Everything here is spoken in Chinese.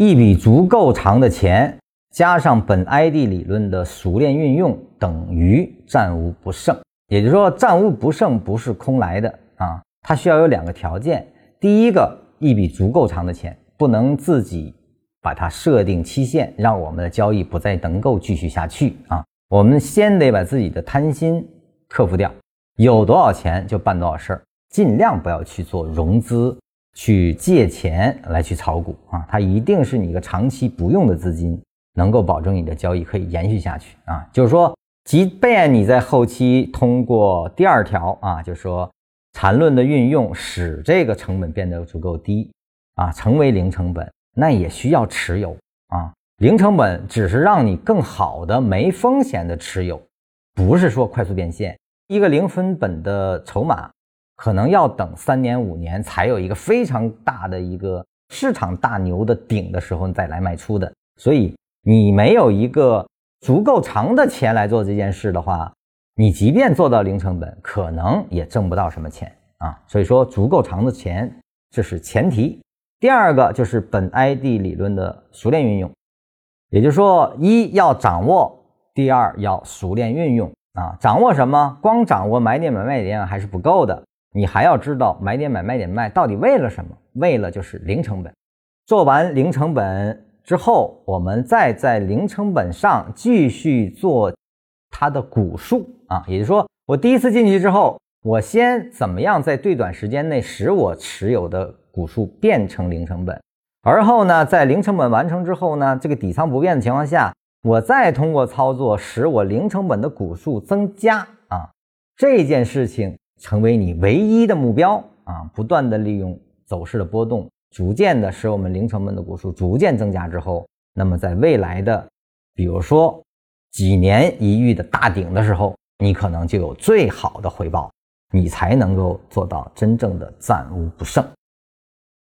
一笔足够长的钱，加上本 ID 理论的熟练运用，等于战无不胜。也就是说，战无不胜不是空来的啊，它需要有两个条件。第一个，一笔足够长的钱，不能自己把它设定期限，让我们的交易不再能够继续下去啊。我们先得把自己的贪心克服掉，有多少钱就办多少事儿，尽量不要去做融资。去借钱来去炒股啊，它一定是你一个长期不用的资金，能够保证你的交易可以延续下去啊。就是说，即便你在后期通过第二条啊，就是说缠论的运用，使这个成本变得足够低啊，成为零成本，那也需要持有啊。零成本只是让你更好的没风险的持有，不是说快速变现。一个零分本的筹码。可能要等三年五年才有一个非常大的一个市场大牛的顶的时候，你再来卖出的。所以你没有一个足够长的钱来做这件事的话，你即便做到零成本，可能也挣不到什么钱啊。所以说，足够长的钱这是前提。第二个就是本 ID 理论的熟练运用，也就是说，一要掌握，第二要熟练运用啊。掌握什么？光掌握买点买卖点还是不够的。你还要知道买点买卖点卖到底为了什么？为了就是零成本。做完零成本之后，我们再在零成本上继续做它的股数啊，也就是说，我第一次进去之后，我先怎么样在最短时间内使我持有的股数变成零成本，而后呢，在零成本完成之后呢，这个底仓不变的情况下，我再通过操作使我零成本的股数增加啊，这件事情。成为你唯一的目标啊！不断的利用走势的波动，逐渐的使我们零成本的股数逐渐增加之后，那么在未来的，比如说几年一遇的大顶的时候，你可能就有最好的回报，你才能够做到真正的战无不胜。